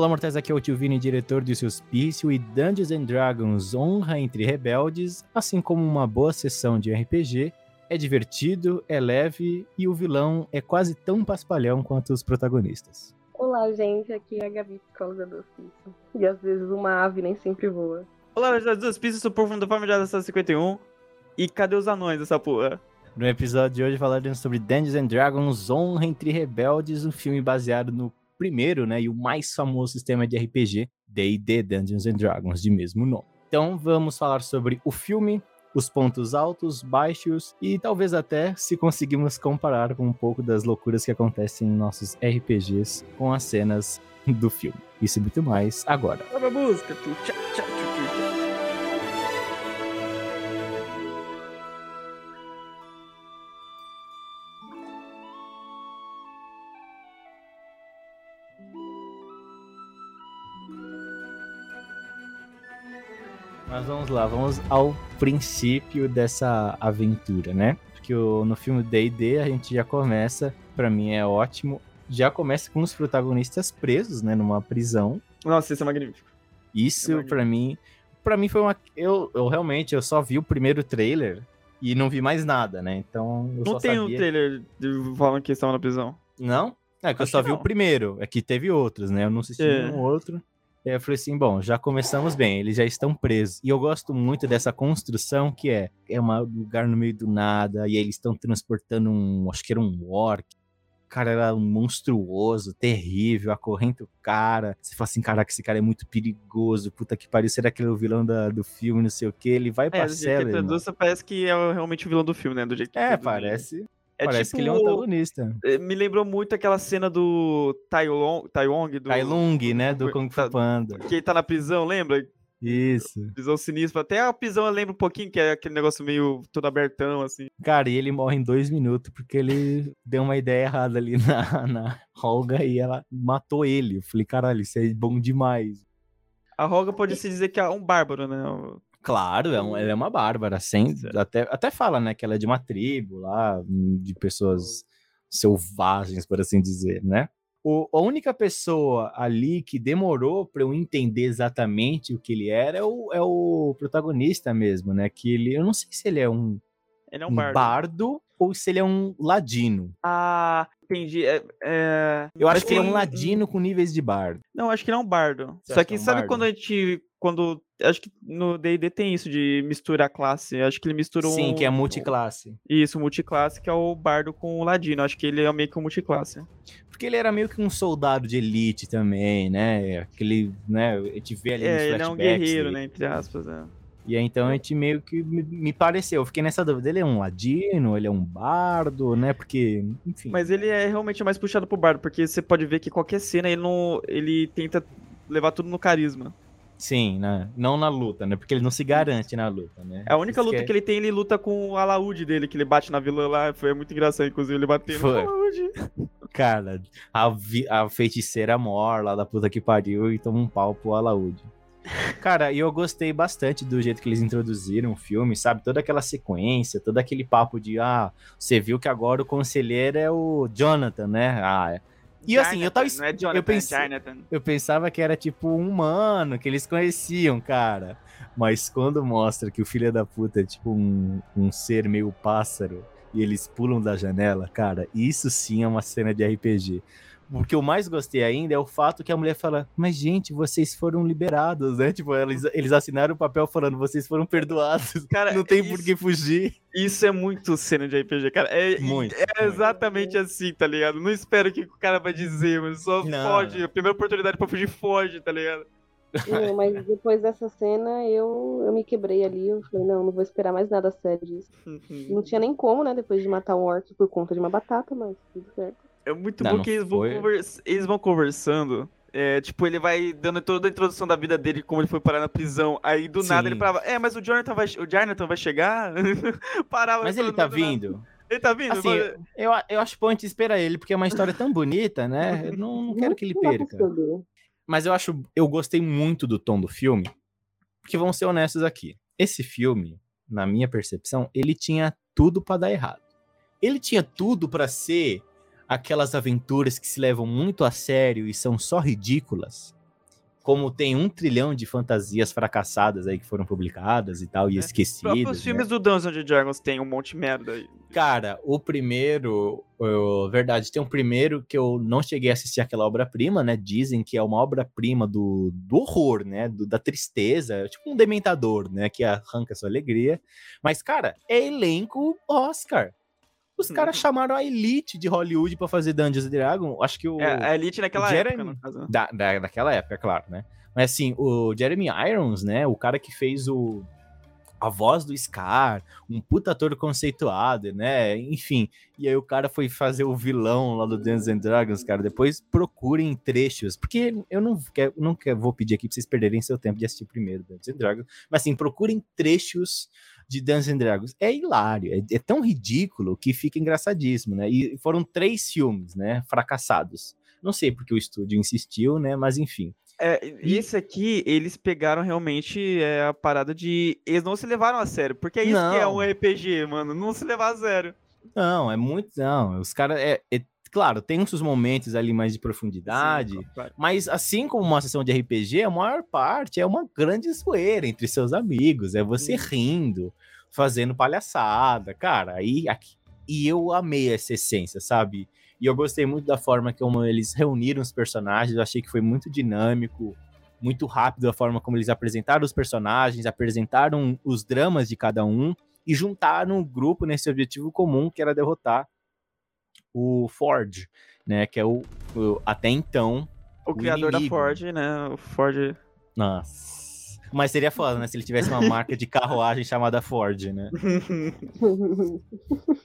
Olá, mortais, aqui é o Tio Vini, diretor de Suspício e Dungeons and Dragons Honra entre Rebeldes, assim como uma boa sessão de RPG, é divertido, é leve e o vilão é quase tão paspalhão quanto os protagonistas. Olá, gente, aqui é a Gabi Causa do Hospício. E às vezes uma ave nem sempre voa. Olá, mortais do Hospício, sou o povo da família da 51 e cadê os anões dessa porra? No episódio de hoje falaremos sobre Dungeons and Dragons Honra entre Rebeldes, um filme baseado no primeiro, né, e o mais famoso sistema de RPG, D&D Dungeons and Dragons, de mesmo nome. Então vamos falar sobre o filme, os pontos altos, baixos e talvez até se conseguimos comparar com um pouco das loucuras que acontecem em nossos RPGs com as cenas do filme. Isso e muito mais agora. Música, tu tchá, vamos lá, vamos ao princípio dessa aventura, né? Porque no filme D&D a gente já começa, pra mim é ótimo, já começa com os protagonistas presos, né, numa prisão. Nossa, isso é magnífico. Isso Imagino. pra mim, para mim foi uma eu, eu realmente eu só vi o primeiro trailer e não vi mais nada, né? Então eu Não tem um sabia... trailer de- falando que estavam na prisão. Não? É que eu Acho só que vi o primeiro. É que teve outros, né? Eu não assisti É. nenhum outro. Eu falei assim, bom, já começamos bem, eles já estão presos. E eu gosto muito dessa construção que é, é um lugar no meio do nada, e aí eles estão transportando um, acho que era um orc. O cara era um monstruoso, terrível, acorrenta o cara. Você fala assim, caraca, esse cara é muito perigoso, puta que pariu, será que ele é o vilão da- do filme, não sei o quê? Ele vai É, pra que cela, traduz, parece que é realmente o vilão do filme, né? Do jeito que É, parece, É parece tipo, que ele é um antagonista. eh, Me lembrou muito aquela cena do Tai Long, Tai Long do... Tai Lung, né, do Kung Fu Tá- Panda. Que ele tá na prisão, lembra? Isso. Prisão sinistra. Até a prisão eu lembro um pouquinho, que é aquele negócio meio todo abertão, assim. Cara, e ele morre em dois minutos porque ele deu uma ideia errada ali na, na Olga e ela matou ele. Eu falei, caralho, isso é bom demais. A Roga pode se dizer que é um bárbaro, né? Claro, é um- ela é uma bárbara, sem, Certo. até, até fala, né, que ela é de uma tribo lá, de pessoas selvagens, por assim dizer, né? O, a única pessoa ali que demorou pra eu entender exatamente o que ele era é o, é o protagonista mesmo, né? Que ele, eu não sei se ele é um, Ele é um um bardo. bardo ou se ele é um ladino. Ah, entendi. É, é... Eu acho que ele é um ladino com níveis de bardo. Não, acho que ele é um bardo. Você Só que que é um sabe bardo? quando a gente. Quando. Acho que no DD tem isso de misturar classe. Acho que ele mistura um. Sim, que é multiclasse. Isso, multiclasse, que é o bardo com o ladino. Acho que ele é meio que um multiclasse. Porque ele era meio que um soldado de elite também, né? Aquele, né? A gente vê ali nos É, ele é um guerreiro, dele. né? Entre aspas. É. E aí, então a gente meio que me, me pareceu. Eu fiquei nessa dúvida. Ele é um ladino, ele é um bardo, né? Porque, enfim. Mas ele é realmente mais puxado pro bardo, porque você pode ver que qualquer cena ele não. ele tenta levar tudo no carisma. Sim, né? Não na luta, né? Porque ele não se garante na luta, né? É a única Isso luta é- que ele tem, ele luta com o alaúde dele, que ele bate na vilã lá. Foi muito engraçado, inclusive, ele batendo no alaúde. Cara, a, vi- a feiticeira mor lá da puta que pariu e toma um pau pro alaúde. Cara, e eu gostei bastante do jeito que eles introduziram o filme, sabe? Toda aquela sequência, todo aquele papo de, ah, você viu que agora o conselheiro é o Jonathan, né? Ah, é. E assim, eu tava. Não é Jonathan, eu é Jonathan. eu pensava que era tipo um humano, que eles conheciam, cara. Mas quando mostra que o filho da puta é tipo um, um ser meio pássaro e eles pulam da janela, cara, isso sim é uma cena de RPG. O que eu mais gostei ainda é o fato que a mulher fala: Mas, gente, vocês foram liberados, né? Tipo, eles, eles assinaram o papel falando: Vocês foram perdoados. Cara, Não tem isso- por que fugir. Isso é muito cena de RPG, cara. É, Muito, é muito. exatamente assim, tá ligado? Não espero o que o cara vai dizer, mas só Não. foge. A primeira oportunidade pra fugir, foge, tá ligado? Não, mas depois dessa cena eu, eu me quebrei ali. Eu falei, não, não vou esperar mais nada sério disso. Não tinha nem como, né? Depois de matar um orc por conta de uma batata, mas tudo certo. É muito Não, bom não que eles vão, eles vão conversando. É, tipo, ele vai dando toda a introdução da vida dele, como ele foi parar na prisão. Aí do nada ele Sim. parava, é, mas o Jonathan vai, o Jonathan vai chegar? Parava. Mas ele tá vindo. Ele tá vindo? Assim, eu, eu acho bom a gente esperar ele, porque é uma história tão bonita, né? Eu não, não quero que ele perca. Mas eu acho, eu gostei muito do tom do filme, porque vamos ser honestos aqui. Esse filme, na minha percepção, ele tinha tudo pra dar errado. Ele tinha tudo pra ser aquelas aventuras que se levam muito a sério e são só ridículas. como tem um trilhão de fantasias fracassadas aí que foram publicadas e tal, e É. esquecidas. Os né? filmes do Dungeons and Dragons tem um monte de merda aí. Cara, o primeiro, o- verdade, tem um primeiro que eu não cheguei a assistir aquela obra-prima, né? Dizem que é uma obra-prima do, do horror, né? Do- da tristeza, é tipo um dementador, né? Que arranca sua alegria. Mas, cara, é elenco Oscar. Os caras Uhum. chamaram a elite de Hollywood pra fazer Dungeons and Dragons. Acho que o. É, a Elite naquela Jeremy- época, no caso. né? Da, da, daquela época, claro, né? Mas assim, o Jeremy Irons, né? O cara que fez o a voz do Scar, um puta ator conceituado, né? Enfim. E aí o cara foi fazer o vilão lá do Dungeons and Dragons, cara. Depois procurem trechos, porque eu não quero, não quero, vou pedir aqui pra vocês perderem seu tempo de assistir primeiro Dungeons and Dragons, mas assim, procurem trechos de Dungeons and Dragons. É hilário, é, é tão ridículo que fica engraçadíssimo, né? E foram três filmes, né? Fracassados. Não sei porque o estúdio insistiu, né? Mas enfim. É, esse aqui, eles pegaram realmente é, a parada de. Eles não se levaram a sério. Porque é isso que é Não. um RPG, mano. Não se levar a sério. Não, é muito. Não, os caras. É, é- claro, tem uns momentos ali mais de profundidade. Sim, claro. Mas assim como uma sessão de RPG, a maior parte é uma grande zoeira entre seus amigos. É você Hum. rindo, fazendo palhaçada, cara. Aí, aqui- e eu amei essa essência, sabe? E eu gostei muito da forma como eles reuniram os personagens. Eu achei que foi muito dinâmico, muito rápido a forma como eles apresentaram os personagens, apresentaram os dramas de cada um e juntaram o grupo nesse objetivo comum que era derrotar o Ford, né? Que é o, o- até então O O criador da inimigo. Ford, né? O Ford. Nossa. Mas seria foda, né? Se ele tivesse uma marca de carruagem chamada Ford, né?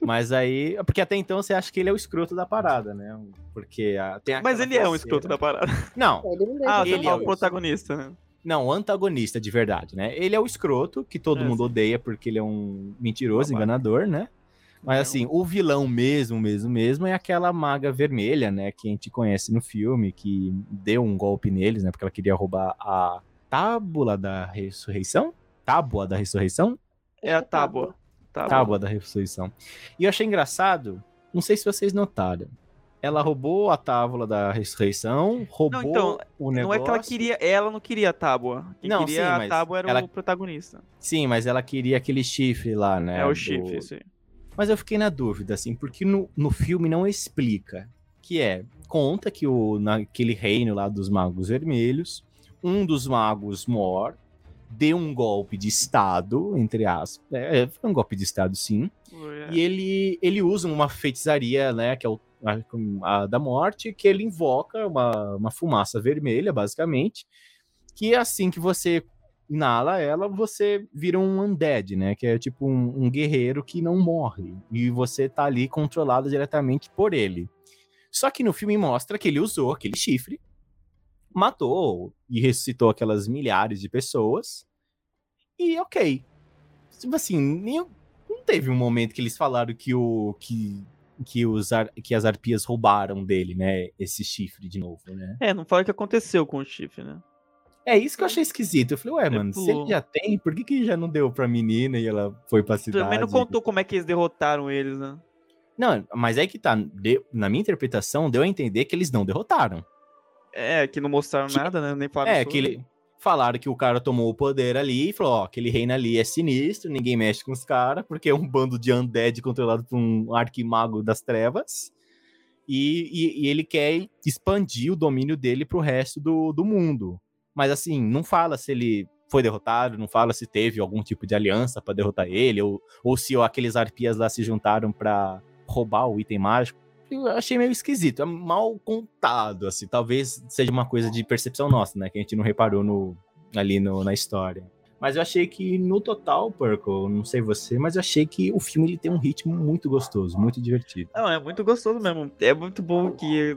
Mas aí. Porque até então você acha que ele é o escroto da parada, né? Porque a- tem Mas ele é um escroto da parada. Não, Ele não Ah, ele é o o- protagonista, né? não, o antagonista de verdade, né? Ele é o escroto, que todo É, mundo sim. odeia porque ele é um mentiroso, Babaca. enganador, né? Mas É assim, o vilão mesmo, mesmo, mesmo é aquela maga vermelha, né? Que a gente conhece no filme, que deu um golpe neles, né? Porque ela queria roubar a tábula da ressurreição? Tábua da ressurreição? É a tábua. Tábua. Tábua da ressurreição. E eu achei engraçado, não sei se vocês notaram. Ela roubou a tábua da ressurreição, roubou então, o negócio. Não é que ela queria, ela não queria a tábua. Quem Não, queria sim, a tábua era ela- o protagonista. Sim, mas ela queria aquele chifre lá, né? É, o do- chifre, aí. Mas eu fiquei na dúvida, assim, porque no, no filme não explica. Que é, conta que o, naquele reino lá dos magos vermelhos, um dos magos Mor deu um golpe de estado, entre aspas. É, foi um golpe de estado, sim. Foi, E ele, ele usa uma feitiçaria, né, que é o, a, a da morte, que ele invoca uma, uma fumaça vermelha, basicamente, que assim que você inala ela, você vira um undead, né, que é tipo um, um guerreiro que não morre, e você tá ali controlado diretamente por ele. Só que no filme mostra que ele usou aquele chifre, matou e ressuscitou aquelas milhares de pessoas, e ok. Tipo assim, nem, não teve um momento que eles falaram que o que que, os ar- que as arpias roubaram dele, né? Esse chifre de novo, né? É, não fala o que aconteceu com o chifre, né? É isso que eu achei esquisito. Eu falei, ué, mano, se ele já tem, por que, que já não deu pra menina e ela foi pra cidade? Também não contou como é que eles derrotaram eles, né? Não, mas é que tá. deu- na minha interpretação, deu a entender que eles não derrotaram. É, que não mostraram Que- nada, né? Nem falaram é, sobre. que ele. Falaram que o cara tomou o poder ali e falou: ó, aquele reino ali é sinistro, ninguém mexe com os caras, porque é um bando de undead controlado por um arquimago das trevas. E, e- e ele quer expandir o domínio dele pro resto do, do mundo. Mas assim, não fala se ele foi derrotado, não fala se teve algum tipo de aliança pra derrotar ele, ou, ou se aqueles arpias lá se juntaram pra roubar o item mágico. Eu achei meio esquisito, é mal contado, assim, talvez seja uma coisa de percepção nossa, né, que a gente não reparou no, ali no- na história. Mas eu achei que no total, Purple, não sei você, mas eu achei que o filme ele tem um ritmo muito gostoso, muito divertido. Não, é muito gostoso mesmo. É muito bom que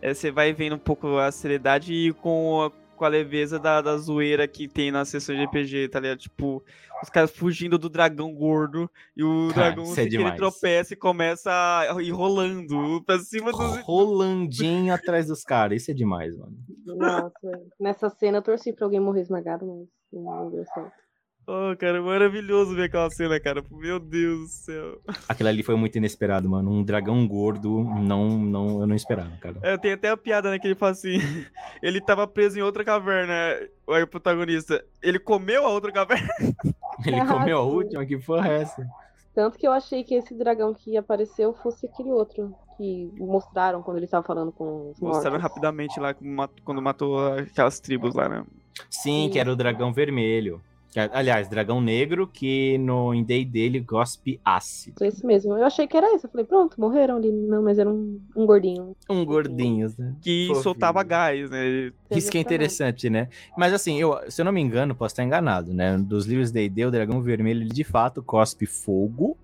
é, você vai vendo um pouco a seriedade e com a, com a leveza da, da zoeira que tem na sessão de RPG, tá ligado? Tipo, os caras fugindo do dragão gordo e o Cara, dragão sem é demais. tropeça e começa a ir rolando pra cima dos. Rolandinho atrás dos caras, isso é demais, mano. Nossa, nessa cena eu torci pra alguém morrer esmagado, mas não deu certo. Oh, cara, é maravilhoso ver aquela cena, cara. Meu Deus do céu. Aquilo ali foi muito inesperado, mano. Um dragão gordo, não, não, eu não esperava, cara. É, tem até a piada, né, que ele fala assim. ele tava preso em outra caverna. Aí o protagonista, ele comeu a outra caverna. Ele comeu a última, que porra é essa? Tanto que eu achei que esse dragão que apareceu fosse aquele outro que mostraram quando ele tava falando com os Mostraram mortos. rapidamente lá quando matou aquelas tribos lá, né? Sim, Sim. que era o dragão vermelho. Que, aliás, dragão negro que no em Day dele gospe ácido. Foi esse mesmo. Eu achei que era esse. Eu falei, pronto, morreram ali. Não, mas era um, um gordinho. Um gordinho, né? Que Fofinho. soltava gás, né? Isso que é interessante, né? Mas assim, eu, se eu não me engano, posso estar enganado, né? Dos livros D&D, o dragão vermelho, ele de fato cospe fogo.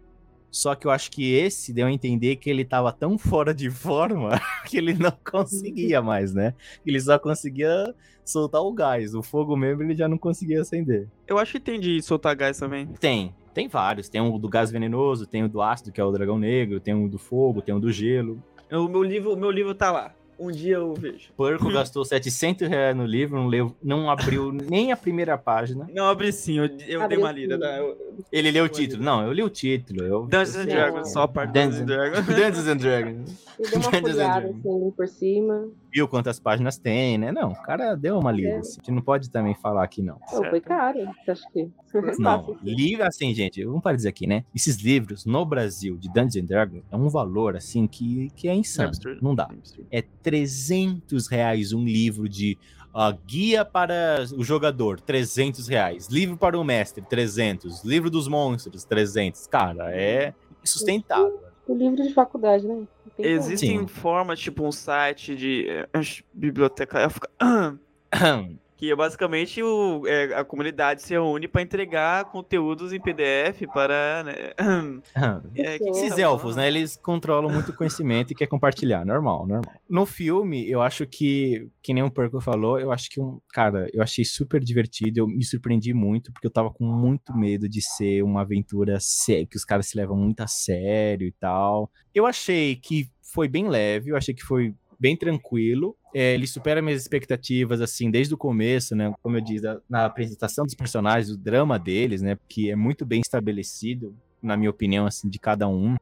Só que eu acho que esse deu a entender que ele tava tão fora de forma que ele não conseguia mais, né? Ele só conseguia soltar o gás. O fogo mesmo ele já não conseguia acender. Eu acho que tem de soltar gás também. Tem, tem vários. Tem o do gás venenoso, tem o do ácido, que é o dragão negro, tem o do fogo, tem o do gelo. O meu livro, o meu livro tá lá. Um dia eu vejo. Porco gastou 700 reais no livro, não, leu, não abriu nem a primeira página. Não, abri sim, eu, eu dei Abriu uma lida. Tá? Eu- Ele leu o título. Não, eu li o título. Eu... Dungeons and. Dragons, só a parte Dungeons and Dragons. Dungeons and Dragons. Deu uma folhada assim por cima. Viu quantas páginas tem, né? Não, o cara deu uma lida. É. assim. A gente não pode também falar aqui, não. Pô, foi Certo. caro. Acha que? Não, Fácil, assim. livro, assim, gente, vamos para dizer aqui, né? Esses livros no Brasil de Dungeons and Dragons é um valor, assim, que, que é insano. absurdo. Não dá. É 300 reais um livro de ah, guia para o jogador, 300 reais. Livro para o mestre, 300. Livro dos monstros, 300. Cara, é sustentável. O livro de faculdade, né? Existem formas, tipo um site de eh, biblioteca que é basicamente o, é, a comunidade se reúne para entregar conteúdos em PDF para. Né, é, que Esses tá elfos, falando? né? Eles controlam muito conhecimento e quer compartilhar. Normal, normal. No filme, eu acho que, que nem o Perco falou, eu acho que um. Cara, eu achei super divertido. Eu me surpreendi muito, porque eu tava com muito medo de ser uma aventura sé- que os caras se levam muito a sério e tal. Eu achei que foi bem leve, eu achei que foi bem tranquilo. É, ele supera minhas expectativas, assim, desde o começo, né? Como eu disse, na apresentação dos personagens, o drama deles, né? Que é muito bem estabelecido, na minha opinião, assim, de cada um.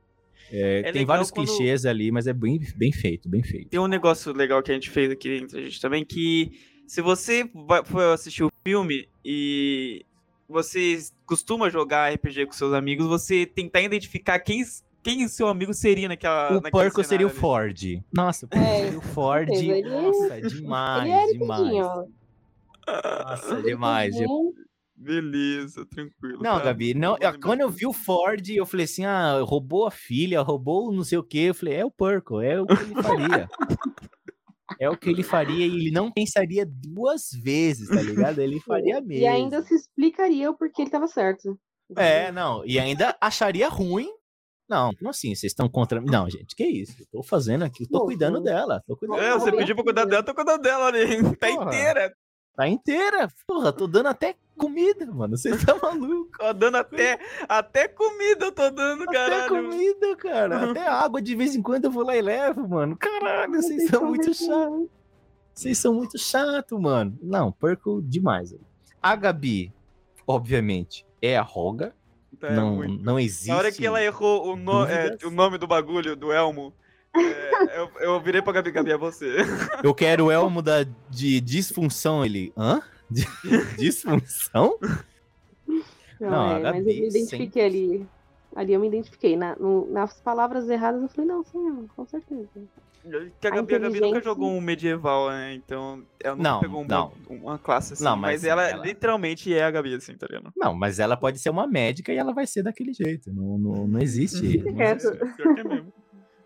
É, É tem vários quando- clichês ali, mas é bem, bem feito, bem feito. Tem um negócio legal que a gente fez aqui entre a gente também, que se você for assistir o filme e você costuma jogar RPG com seus amigos, você tentar identificar quem, quem seu amigo seria naquela. O porco seria o cenário ali. Ford. Nossa, o porco É, seria o Ford. ele- Nossa, demais, Ele demais. Nossa, demais. Eu-. Beleza, tranquilo. Não, tá? Gabi, não, lembrar quando eu vi o Ford, eu falei assim: ah, roubou a filha, roubou não sei o quê. Eu falei: é o porco, é o que ele faria. é o que ele faria e ele não pensaria duas vezes, tá ligado? Ele faria mesmo. E ainda se explicaria o porquê ele tava certo. É, não, e ainda acharia ruim. Não, como assim? Vocês estão contra. Não, gente, que isso? Eu tô fazendo aqui, eu tô Pô, cuidando dela. Tô cuidando É, você pediu pra cuidar dela, tô cuidando dela ali. Tá Porra. inteira. Tá inteira. Porra, tô dando até comida, mano. Você tá maluco? Tô dando até, até comida eu tô dando, Até caralho. comida, cara. Até água de vez em quando eu vou lá e levo, mano. Caralho, vocês são muito chatos. Vocês são muito chato, mano. Não, perco demais. A Gabi, obviamente, é a Roga. Tá, é não, muito. não existe. Na hora que ela errou o, no- é, o nome do bagulho, do Elmo, é, eu, eu virei pra Gabi, Gabi, é você. Eu quero o Elmo da, de disfunção. Ele. Hã? De- disfunção? Não, Não, a é, mas eu Gabi me identifiquei ali. Ali eu me identifiquei. Na, no- nas palavras erradas eu falei, não, eu, com certeza. Que a A Gabi, a Gabi nunca jogou um medieval, né? Então ela nunca Não, pegou um não. uma classe assim. Não, mas, mas ela, ela- literalmente é a Gabi, assim, tá ligado? Não, mas ela pode ser uma médica e ela vai ser daquele jeito. Não, não, não existe. não quieto. existe. Pior que é mesmo.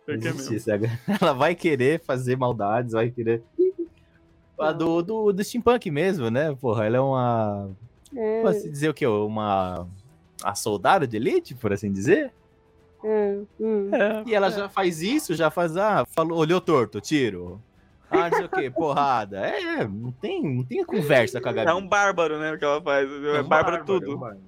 Pior Não que é mesmo. isso. Ela vai querer fazer maldades, vai querer. A do, do, do steampunk mesmo, né? Porra, ela é uma. É, Posso dizer o quê? Uma. A soldado de elite, por assim dizer? É, hum. É, E ela já faz isso, já faz. Ah, falou, olhou torto, tiro. Ah, não sei o quê, porrada. É, não tem, não tem conversa com a Gabi. é um bárbaro, né? O que ela faz. É, É um bárbaro é um tudo. bárbaro.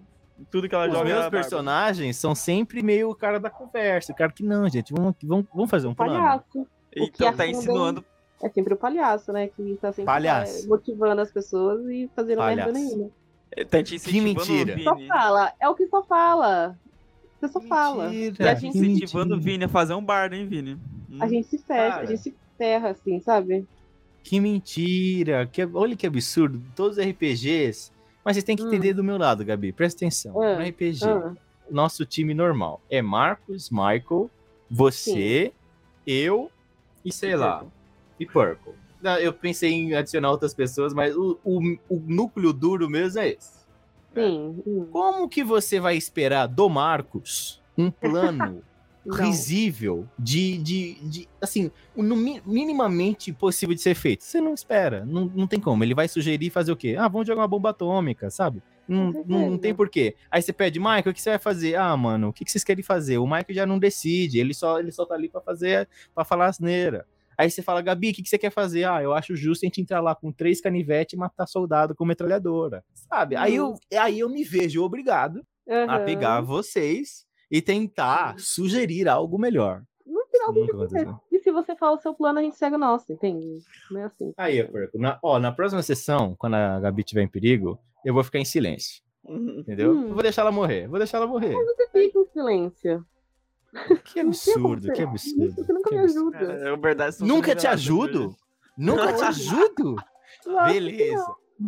Tudo que ela Os joga. meus é bárbaro. personagens são sempre meio o cara da conversa. O cara que não, gente, vamos, vamos, vamos fazer um plano. Palhaço. O que Então tá insinuando. É sempre o palhaço, né? Que tá sempre Palhaço. é, motivando as pessoas e fazendo merda nenhuma. Tá te incentivando, mentira. Vini. Só fala, é o que só fala. Você só fala. Mentira, Tá a te gente- incentivando o. Vini a fazer um bardo, hein, Vini? Hum. A gente se fecha, Cara. a gente se ferra, assim, sabe? Que mentira! Que, olha que absurdo. Todos os RPGs. Mas vocês têm que entender do meu lado, Gabi. Presta atenção. Ah, No RPG, Ah, nosso time normal é Marcos, Michael, você, eu e sei lá, e Purple. Não, Eu pensei em adicionar outras pessoas, mas o, o, o núcleo duro mesmo é esse. Sim. hum, Como que você vai esperar do Marcos um plano risível de, de, de assim, no mi- minimamente possível de ser feito? Você não espera, não, não tem como. Ele vai sugerir fazer o quê? Ah, vamos jogar uma bomba atômica, sabe? Não, não, tem porquê. Aí você pede, Michael, o que você vai fazer? Ah, mano, o que que vocês querem fazer? O Michael já não decide, ele só, ele só tá ali pra fazer, pra falar asneira. Aí você fala, Gabi, o que, que você quer fazer? Ah, eu acho justo a gente entrar lá com três canivetes e matar soldado com metralhadora. Sabe? Aí, eu, aí eu me vejo obrigado a Aham. pegar vocês e tentar sugerir algo melhor. No final tem que. E se você fala o seu plano, a gente segue o nosso, entende? Não é assim. Aí, eu perco. Na, ó, na próxima sessão, quando a Gabi estiver em perigo, eu vou ficar em silêncio. Uhum. Entendeu? Hum. Vou deixar ela morrer. Vou deixar ela morrer. Você fica em silêncio. Que absurdo, que absurdo. Você nunca que me ajuda. É, é verdade, Nunca te ajudo? Nunca te ajudo? Beleza.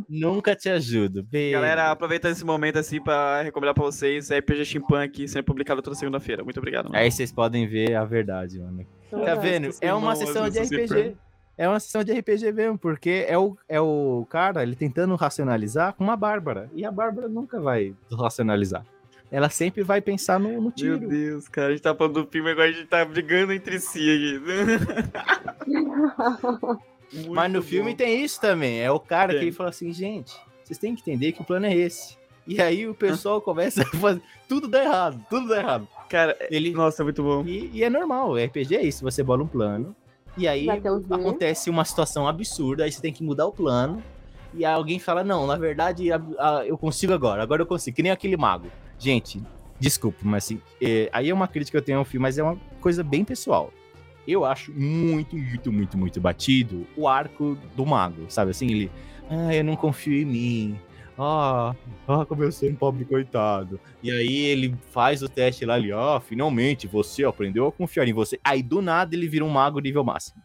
Nunca te ajudo. Beleza. Galera, aproveitando esse momento assim pra recomendar pra vocês, é RPG Steampunk sendo publicado toda segunda-feira. Muito obrigado. mano. Aí vocês podem ver a verdade, mano. não. Tá É, vendo? esqueci É uma mal, sessão às de RPG. sempre. É uma sessão de RPG mesmo, porque é o, é o cara, ele tentando racionalizar com uma Bárbara. E a Bárbara nunca vai racionalizar. Ela sempre vai pensar no, no Meu tiro. Deus, cara, a gente tá falando do filme agora a gente tá brigando entre si aqui. Mas no bom. filme tem isso também. É o cara que ele fala assim, gente, vocês têm que entender que o plano é esse. E aí o pessoal começa a fazer. Tudo dá errado, tudo dá errado. Cara, Ele, nossa, muito bom. e, e é normal, o RPG é isso. Você bola um plano. E aí um acontece uma situação absurda, aí você tem que mudar o plano. E aí alguém fala, não, na verdade, a- a- eu consigo agora, agora eu consigo, que nem aquele mago. Gente, desculpa, mas assim, é, aí é uma crítica que eu tenho ao filme, mas é uma coisa bem pessoal. Eu acho muito, muito, muito, muito batido o arco do mago, sabe? Assim, ele, ah, eu não confio em mim. Ah, ah, como eu sou um pobre coitado. E aí ele faz o teste lá ali, ó, finalmente você aprendeu a confiar em você. Aí do nada ele vira um mago nível máximo.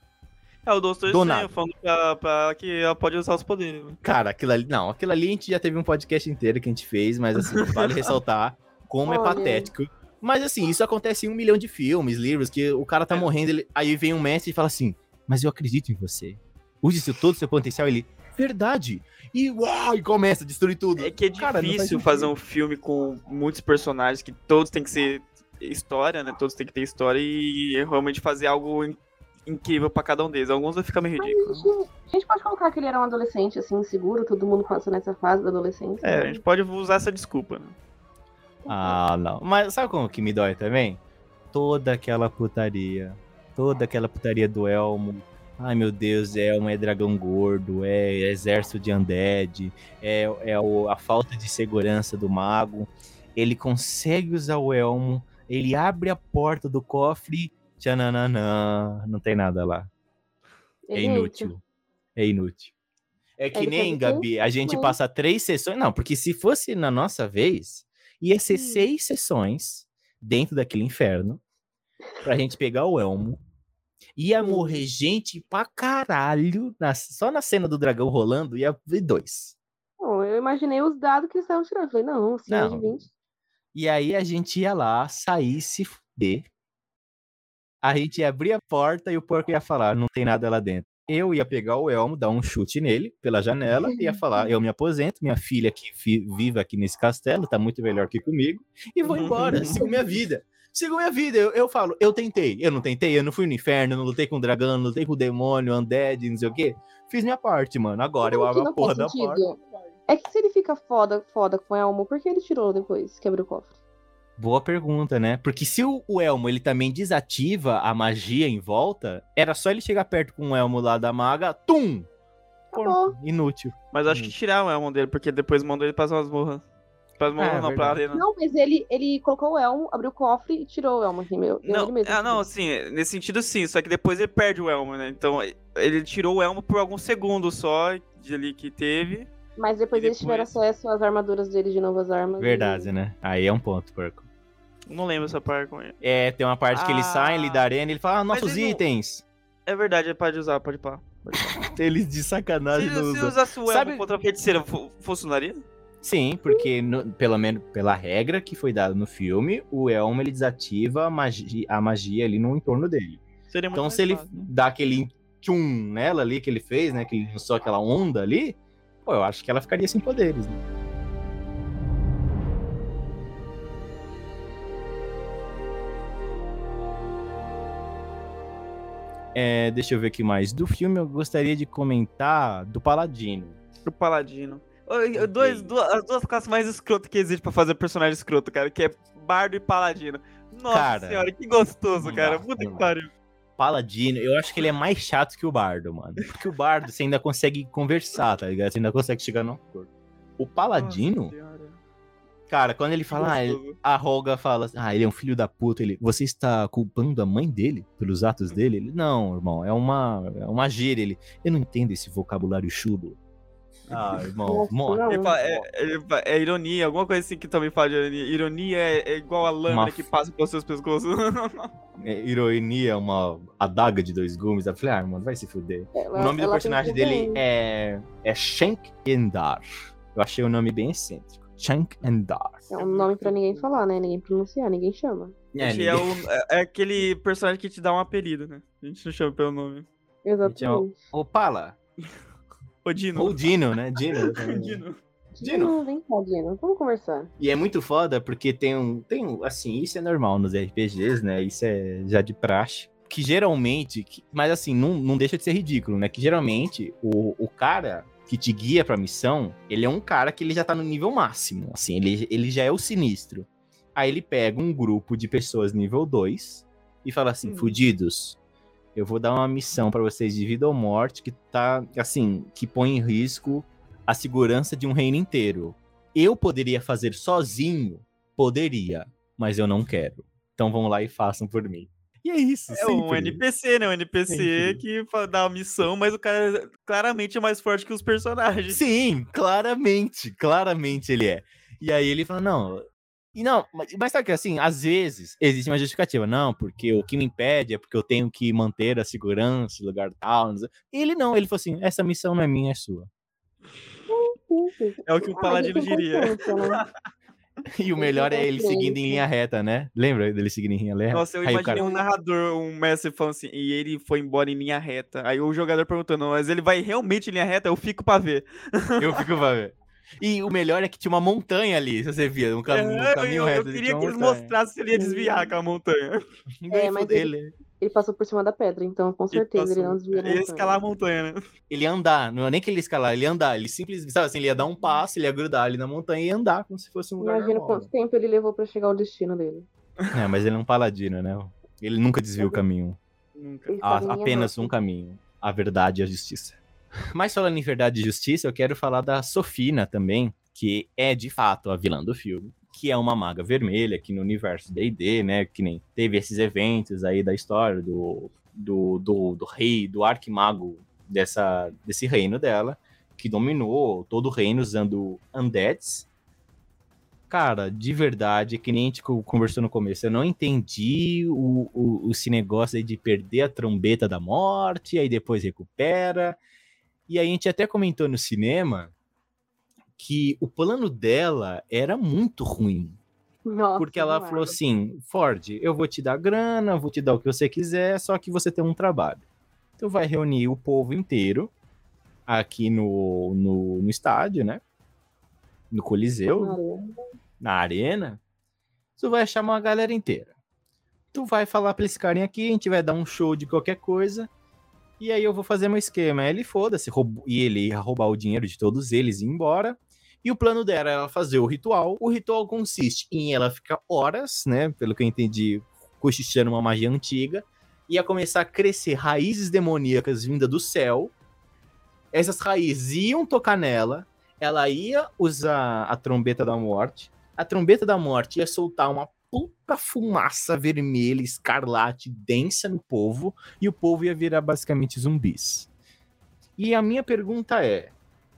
É o Doutor Do Estranho nada. falando pra, pra que ela pode usar os poderes. né? Cara, aquilo ali, não, aquilo ali a gente já teve um podcast inteiro que a gente fez, mas assim, vale ressaltar como é Olha. patético. Mas assim, isso acontece em um milhão de filmes, livros, que o cara tá É. morrendo, ele- aí vem um mestre e fala assim, mas eu acredito em você. Use seu, todo o seu potencial, ele, verdade. E uau, e começa a destruir tudo. É que é Cara, faz difícil sentido. fazer um filme com muitos personagens que todos têm que ser história, né? Todos têm que ter história e realmente fazer algo incrível pra cada um deles. Alguns vai ficar meio A ridículo. gente, a gente pode colocar que ele era um adolescente, assim, inseguro, todo mundo passa nessa fase da adolescência. É, a né? gente pode usar essa desculpa. Né? Ah, não. Mas sabe como que me dói também? Toda aquela putaria. Toda aquela putaria do Elmo. Ai, meu Deus, Elmo é dragão gordo, é exército de undead, é, é o- a falta de segurança do mago. Ele consegue usar o Elmo, ele abre a porta do cofre, tchananã, não tem nada lá. É inútil. É inútil. É que Ele nem? Gabi, a gente passa três sessões. Não, porque se fosse na nossa vez, ia ser Hum. seis sessões dentro daquele inferno pra gente pegar o elmo. Ia Hum. morrer gente pra caralho. na- só na cena do dragão rolando ia ver dois. Bom, eu imaginei os dados que eles estavam tirando. Eu falei, não, Não. de 20. E aí a gente ia lá, sair, se fuder. A gente ia abrir a porta e o porco ia falar, não tem nada lá dentro. Eu ia pegar o Elmo, dar um chute nele pela janela, e ia falar, eu me aposento, minha filha que vive aqui nesse castelo, tá muito melhor que comigo, e vou embora, sigo minha vida. Sigo minha vida, eu, eu falo, eu tentei, eu não tentei, eu não fui no inferno, eu não lutei com o dragão, não lutei com o demônio, undead, não sei o quê. Fiz minha parte, mano. Agora eu abro a porra da porta. É que se ele fica foda, foda com o Elmo, por que ele tirou depois que abriu o cofre? Boa pergunta, né? Porque se o, Elmo ele também desativa a magia em volta, era só ele chegar perto com o Elmo lá da maga, tum! Acabou. Porco, Inútil. Mas acho Hum. que tiraram o Elmo dele, porque depois mandou ele pras masmorras. Pras masmorras É, não, pra verdade. arena. Não, mas ele, ele colocou o Elmo, abriu o cofre e tirou o Elmo. Assim, meu, eu- Não, ele mesmo ah, não, assim, nesse sentido sim, só que depois ele perde o Elmo, né? Então ele tirou o Elmo por alguns segundos só, de ali que teve. Mas depois, e eles tiveram depois- acesso às armaduras dele de novas armas. Verdade, e... né? Aí é um ponto, porco. Não lembro essa parte com ele. É, tem uma parte que ele sai ali da Ah. arena e ele fala, ah, nossos ele não- itens. É verdade, ele pode usar, pode pá. Eles de sacanagem Se, não se usam. usasse o elmo Sabe- contra a feiticeira, fu- funcionaria? Sim, porque no- pelo menos pela regra que foi dada no filme, o elmo ele desativa a magia, a magia ali no entorno dele. Seria Então se ele fácil, né? dá aquele tchum nela ali que ele fez, né, que ele lançou aquela onda ali, pô, eu acho que ela ficaria sem poderes, né? É, deixa eu ver aqui mais. Do filme eu gostaria de comentar do Paladino. Pro Paladino. Dois, duas, as duas classes mais escrotas que existem pra fazer personagem escroto, cara, que é Bardo e Paladino. Nossa Cara, senhora, que gostoso, cara. Puta que pariu. Paladino, eu acho que ele é mais chato que o Bardo, mano. Porque o Bardo você ainda consegue conversar, tá ligado? Você ainda consegue chegar no acordo. O Paladino, Nossa. Cara, quando ele fala, ah, ele- a Roga fala assim, ah, ele é um filho da puta, ele, você está culpando a mãe dele pelos atos dele? Ele, não, irmão, é uma, é uma gíria, ele, eu não entendo esse vocabulário chulo. Ah, irmão, Nossa, morre. Ele fala- é, é ironia, alguma coisa assim que também fala de ironia. Ironia é, é igual a lâmina Uma que passa pelos seus pescoços. É, ironia, uma adaga de dois gumes. Eu falei, ah, mano, vai se fuder. Ela- O nome do personagem dele é, é Shank Endar. Eu achei o nome bem excêntrico. Shank Endar. É um nome pra ninguém falar, né? Ninguém pronunciar, ninguém chama. É, Gente, é, ninguém- o- é- é aquele personagem que te dá um apelido, né? A gente não chama pelo nome. Exatamente. Ô, Pala. Ô, Dino. Ou Dino, né? Dino. Dino. Dino. Vem cá, Dino. Vamos conversar. E é muito foda porque tem um, tem um. Assim, isso é normal nos RPGs, né? Isso é já de praxe. Que geralmente. que- mas assim, não, não deixa de ser ridículo, né? Que geralmente o, o cara que te guia pra missão, ele é um cara que ele já tá no nível máximo. Assim, ele, ele já é o sinistro. Aí ele pega um grupo de pessoas nível 2 e fala assim: Hum. fudidos. Eu vou dar uma missão pra vocês de vida ou morte que tá, assim, que põe em risco a segurança de um reino inteiro. Eu poderia fazer sozinho? Poderia, mas eu não quero. Então vão lá e façam por mim. E é isso, É um sempre. NPC, né? Um NPC Sempre. que dá a missão, mas o cara claramente é mais forte que os personagens. Sim, claramente, claramente ele é. E aí ele fala, não... E não, mas, mas sabe que assim, às vezes existe uma justificativa. Não, porque o que me impede é porque eu tenho que manter a segurança, lugar tal. não. E ele não, ele falou assim, essa missão não é minha, é sua. É o que o Ah, Paladino é diria. E o melhor é é ele seguindo em linha reta, né? Lembra dele seguindo em linha reta? Nossa, eu imaginei cara- um narrador, um mestre falando assim, e ele foi embora em linha reta. Aí o jogador perguntando, mas ele vai realmente em linha reta? Eu fico pra ver. Eu fico pra ver. E o melhor é que tinha uma montanha ali, se você via, um, cam um É, caminho eu, reto. eu ali, queria que eles montanha. mostrassem se ele ia desviar aquela montanha. Ninguém mas ele... Ele passou por cima da pedra, então com certeza ele não desvia. Ele ia escalar a montanha, né? ele ia andar, não é nem que ele ia escalar, ele ia andar, ele simplesmente, sabe assim, ele ia dar um passo, ele ia grudar ali na montanha e ia andar como se fosse um lugar Imagina normal. quanto tempo ele levou pra chegar ao destino dele. É, mas ele é um paladino, né? Ele nunca desvia o caminho. Nunca. Ele em linha apenas um caminho, a verdade e a justiça. Mas falando em verdade e justiça, eu quero falar da Sofina também, que é de fato a vilã do filme, que é uma maga vermelha aqui no universo D&D, né, que nem teve esses eventos aí da história do, do, do, do rei, do arquimago dessa, desse reino dela, que dominou todo o reino usando undeads. Cara, de verdade, que nem a gente co- conversou no começo, eu não entendi o, o, esse negócio aí de perder a trombeta da morte, aí depois recupera. E a gente até comentou no cinema que o plano dela era muito ruim. Nossa, Porque ela falou assim: Ford, eu vou te dar grana, vou te dar o que você quiser, só que você tem um trabalho. Tu vai reunir o povo inteiro aqui no, no, no estádio, né? No Coliseu, na arena. Tu vai chamar a galera inteira. Tu vai falar pra esse carinha aqui, a gente vai dar um show de qualquer coisa. E aí eu vou fazer meu esquema. Aí ele foda-se, e ele ia roubar o dinheiro de todos eles e ir embora. E o plano dela era fazer o ritual. O ritual consiste em ela ficar horas, né? Pelo que eu entendi, cochichando uma magia antiga. Ia começar a crescer raízes demoníacas vindas do céu. Essas raízes iam tocar nela. Ela ia usar a trombeta da morte. A trombeta da morte ia soltar uma puta fumaça vermelha, escarlate, densa no povo. E o povo ia virar basicamente zumbis. E a minha pergunta é: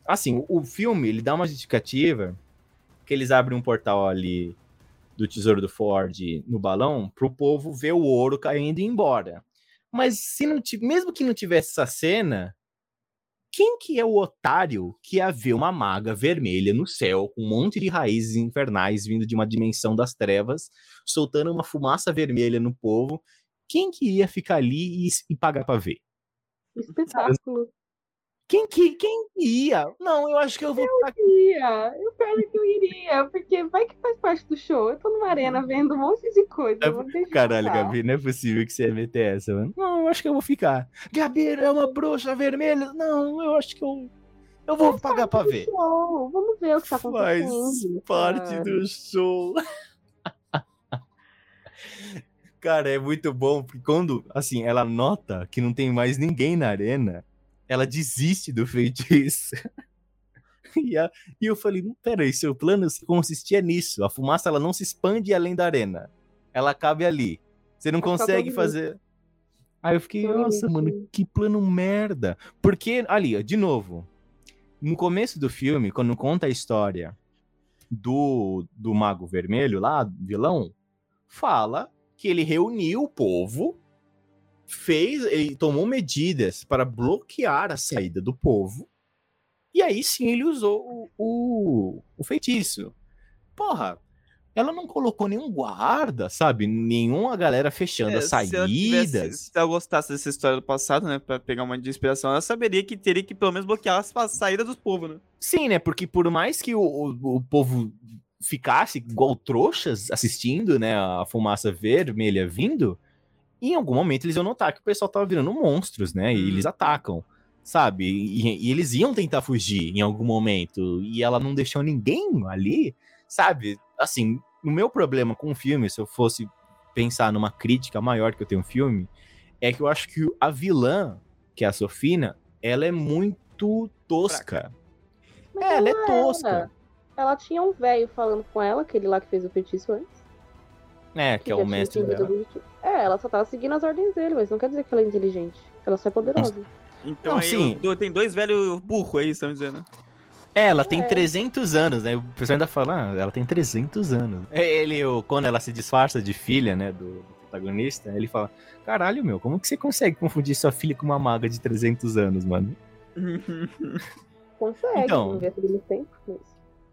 assim, o filme ele dá uma justificativa que eles abrem um portal ali do Tesouro do Ford no balão pro povo ver o ouro caindo e ir embora. Mas se não mesmo que não tivesse essa cena, Quem que é o otário que ia ver uma maga vermelha no céu, com um monte de raízes infernais vindo de uma dimensão das trevas, soltando uma fumaça vermelha no povo? Quem que ia ficar ali e, e pagar pra ver? Espetáculo. Quem que, quem ia? Não, eu acho que eu vou. Eu iria, eu quero que eu iria, porque vai que faz parte do show. Eu tô numa arena vendo um monte de coisa. É, caralho, Gabi, não é possível que você ia meter essa, mano. Não, eu acho que eu vou ficar. Gabi é uma bruxa vermelha. Não, eu acho que eu. Eu vou faz pagar pra ver. Show. Vamos ver o que tá acontecendo. Faz parte cara. do show. Cara, é muito bom, porque quando, assim, ela nota que não tem mais ninguém na arena, ela desiste do feitiço. e, a, e eu falei, peraí, seu plano consistia nisso. A fumaça, ela não se expande além da arena. Ela cabe ali. Você não consegue fazer... Aí eu fiquei, nossa, mano, que plano merda. Porque, ali, de novo, no começo do filme, quando conta a história do, do Mago Vermelho lá, vilão, fala que ele reuniu o povo, fez, ele tomou medidas para bloquear a saída do povo, e aí sim ele usou o, o, o feitiço. Porra, ela não colocou nenhum guarda, sabe? Nenhuma galera fechando é, as saídas. Se ela, tivesse, se ela gostasse dessa história do passado, né? Pra pegar uma de inspiração, ela saberia que teria que pelo menos bloquear as, as saídas dos povos, né? Sim, né? Porque por mais que o, o, o povo ficasse igual trouxas assistindo, né, a fumaça vermelha vindo, em algum momento eles iam notar que o pessoal tava virando monstros, né, e eles uhum. atacam, sabe? E, e, eles iam tentar fugir em algum momento, e ela não deixou ninguém ali, sabe? Assim, o meu problema com o filme, se eu fosse pensar numa crítica maior que eu tenho um filme, é que eu acho que a vilã, que é a Sofina, ela é muito tosca. É, ela é tosca ela tinha um velho falando com ela, aquele lá que fez o feitiço antes. É, que, que é o mestre dela. É, ela só tava seguindo as ordens dele, mas não quer dizer que ela é inteligente. Ela só é poderosa. Então não, aí sim. tem dois velhos burros aí, estão dizendo. É, ela tem é. 300 anos, né? O pessoal ainda fala, ah, ela tem 300 anos. É, ele, quando ela se disfarça de filha, né, do protagonista, ele fala, caralho, meu, como que você consegue confundir sua filha com uma maga de 300 anos, mano? Consegue, então, não vê tudo tempo, mas...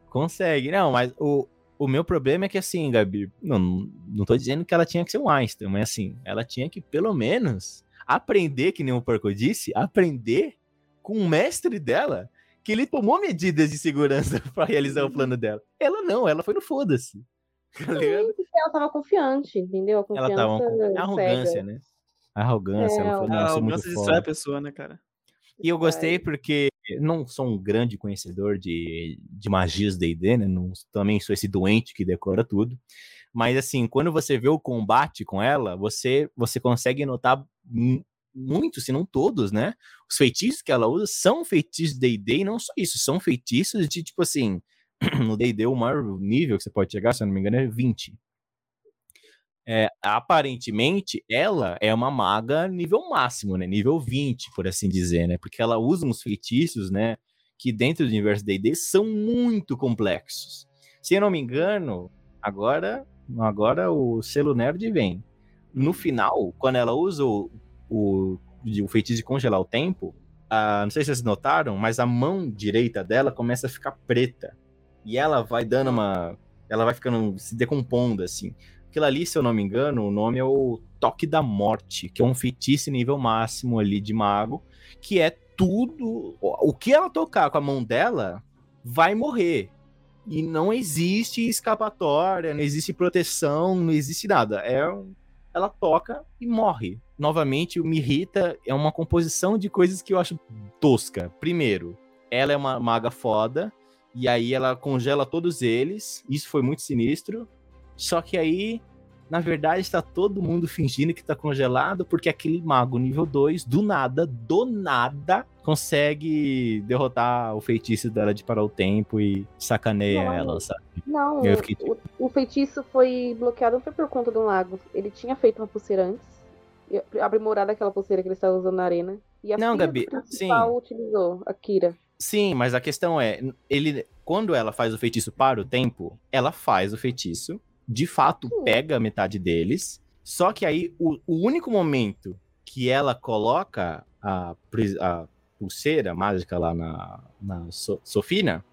Consegue. Não, mas o, o meu problema é que assim, Gabi, não, não tô dizendo que ela tinha que ser um Einstein, mas assim, ela tinha que pelo menos aprender, que nem o Porco disse, aprender com o mestre dela, que ele tomou medidas de segurança para realizar o plano dela. Ela não, ela foi no foda-se. Tá ela tava confiante, entendeu? A confiança ela tava com arrogância, né? A arrogância, é, ela falou, não, a arrogância destrói a pessoa, né, cara? E eu gostei porque não sou um grande conhecedor de, de magias D&D, né? Não, também sou esse doente que decora tudo. Mas, assim, quando você vê o combate com ela, você, você consegue notar muitos, se não todos, né? Os feitiços que ela usa são feitiços D&D e não só isso, são feitiços de, tipo assim, no D&D o maior nível que você pode chegar, se eu não me engano, é 20. É, aparentemente, ela é uma maga nível máximo, né? Nível 20, por assim dizer, né? Porque ela usa uns feitiços, né? Que dentro do universo D&D são muito complexos. Se eu não me engano, agora, agora o selo nerd vem. No final, quando ela usa o, o, o feitiço de congelar o tempo, a, não sei se vocês notaram, mas a mão direita dela começa a ficar preta. E ela vai dando uma... Ela vai ficando, se decompondo, assim. Aquilo ali, se eu não me engano, o nome é o Toque da Morte, que é um feitiço nível máximo ali de mago, que é tudo. O que ela tocar com a mão dela vai morrer. E não existe escapatória, não existe proteção, não existe nada. É ela toca e morre. Novamente, o me irrita é uma composição de coisas que eu acho tosca. Primeiro, ela é uma maga foda, e aí ela congela todos eles. Isso foi muito sinistro. Só que aí, na verdade, está todo mundo fingindo que está congelado, porque aquele mago nível 2, do nada, do nada, consegue derrotar o feitiço dela de parar o tempo e sacaneia não, ela, sabe? Não, fiquei... o, o, feitiço foi bloqueado não foi por conta do mago. Ele tinha feito uma pulseira antes. Aprimorada aquela pulseira que ele estava usando na arena. E a não, Gabi, sim. utilizou, a Kira. Sim, mas a questão é, ele, quando ela faz o feitiço para o tempo, ela faz o feitiço de fato pega metade deles. Só que aí o, o único momento que ela coloca a, a, pulseira mágica lá na, na so Sofina,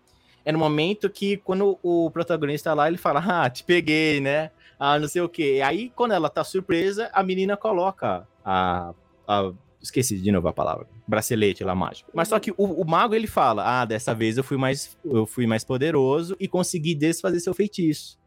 é no momento que quando o protagonista lá, ele fala, ah, te peguei, né? Ah, não sei o quê. Aí, quando ela tá surpresa, a menina coloca a, a esqueci de novo a palavra, bracelete lá mágico. Mas só que o, o, mago ele fala: "Ah, dessa vez eu fui mais eu fui mais poderoso e consegui desfazer seu feitiço".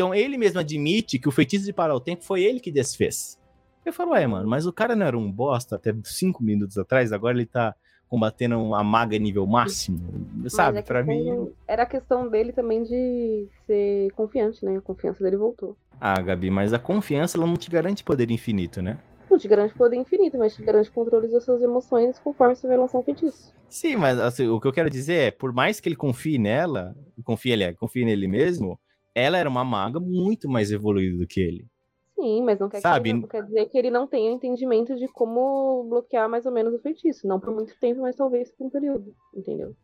Então ele mesmo admite que o feitiço de parar o tempo foi ele que desfez. Eu falo: "É, mano, mas o cara não era um bosta até cinco minutos atrás, agora ele tá combatendo uma maga nível máximo, sabe? Para mim era a questão dele também de ser confiante, né? A confiança dele voltou. Ah, Gabi, mas a confiança ela não te garante poder infinito, né? Não te garante poder infinito, mas te garante controle das suas emoções conforme você vai lançar um feitiço. Sim, mas assim, o que eu quero dizer é, por mais que ele confie nela, confie, ele, confie nele mesmo, ela era uma maga muito mais evoluída do que ele. Sim, mas não quer, Sabe? Que, não quer dizer que ele não tenha entendimento de como bloquear mais ou menos o feitiço. Não por muito tempo, mas talvez por um período, entendeu?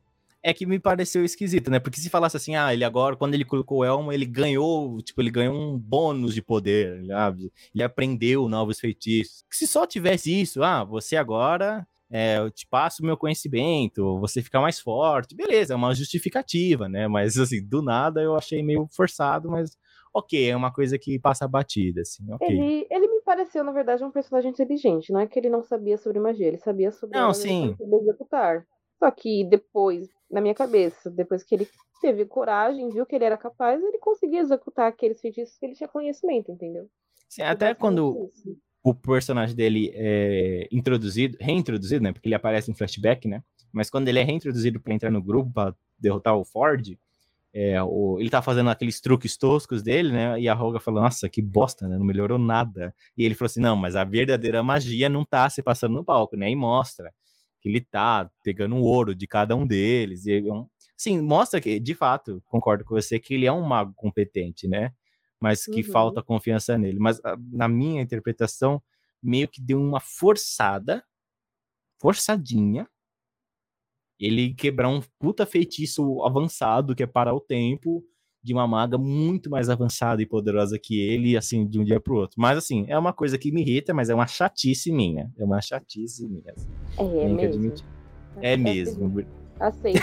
É que me pareceu esquisito, né? Porque se falasse assim, ah, ele agora, quando ele colocou o Elmo, ele ganhou, tipo, ele ganhou um bônus de poder, sabe? Ele aprendeu novos feitiços. Se só tivesse isso, ah, você agora é, eu te passo o meu conhecimento, você fica mais forte. Beleza, é uma justificativa, né? Mas, assim, do nada eu achei meio forçado, mas ok, é uma coisa que passa batida, assim, ok. Ele, ele me pareceu, na verdade, um personagem inteligente. Não é que ele não sabia sobre magia, ele sabia sobre não, sim. executar. Só que depois, na minha cabeça, depois que ele teve coragem, viu que ele era capaz, ele conseguia executar aqueles feitiços que ele tinha conhecimento, entendeu? Sim, até quando o personagem dele é introduzido, reintroduzido, né? Porque ele aparece em flashback, né? Mas quando ele é reintroduzido para entrar no grupo para derrotar o Ford, é, o, ele tá fazendo aqueles truques toscos dele, né? E a Roga falou, nossa, que bosta, né? Não melhorou nada. E ele falou assim, não, mas a verdadeira magia não tá se passando no palco, né? E mostra que ele tá pegando o ouro de cada um deles. E, sim, mostra que, de fato, concordo com você, que ele é um mago competente, né? Mas que uhum. falta confiança nele. Mas ah, na minha interpretação, meio que deu uma forçada, forçadinha, ele quebrar um puta feitiço avançado que é parar o tempo de uma maga muito mais avançada e poderosa que ele, assim, de um dia pro outro. Mas, assim, é uma coisa que me irrita, mas é uma chatice minha. É uma chatice minha. Assim. É, é mesmo. É, é mesmo. Aceito.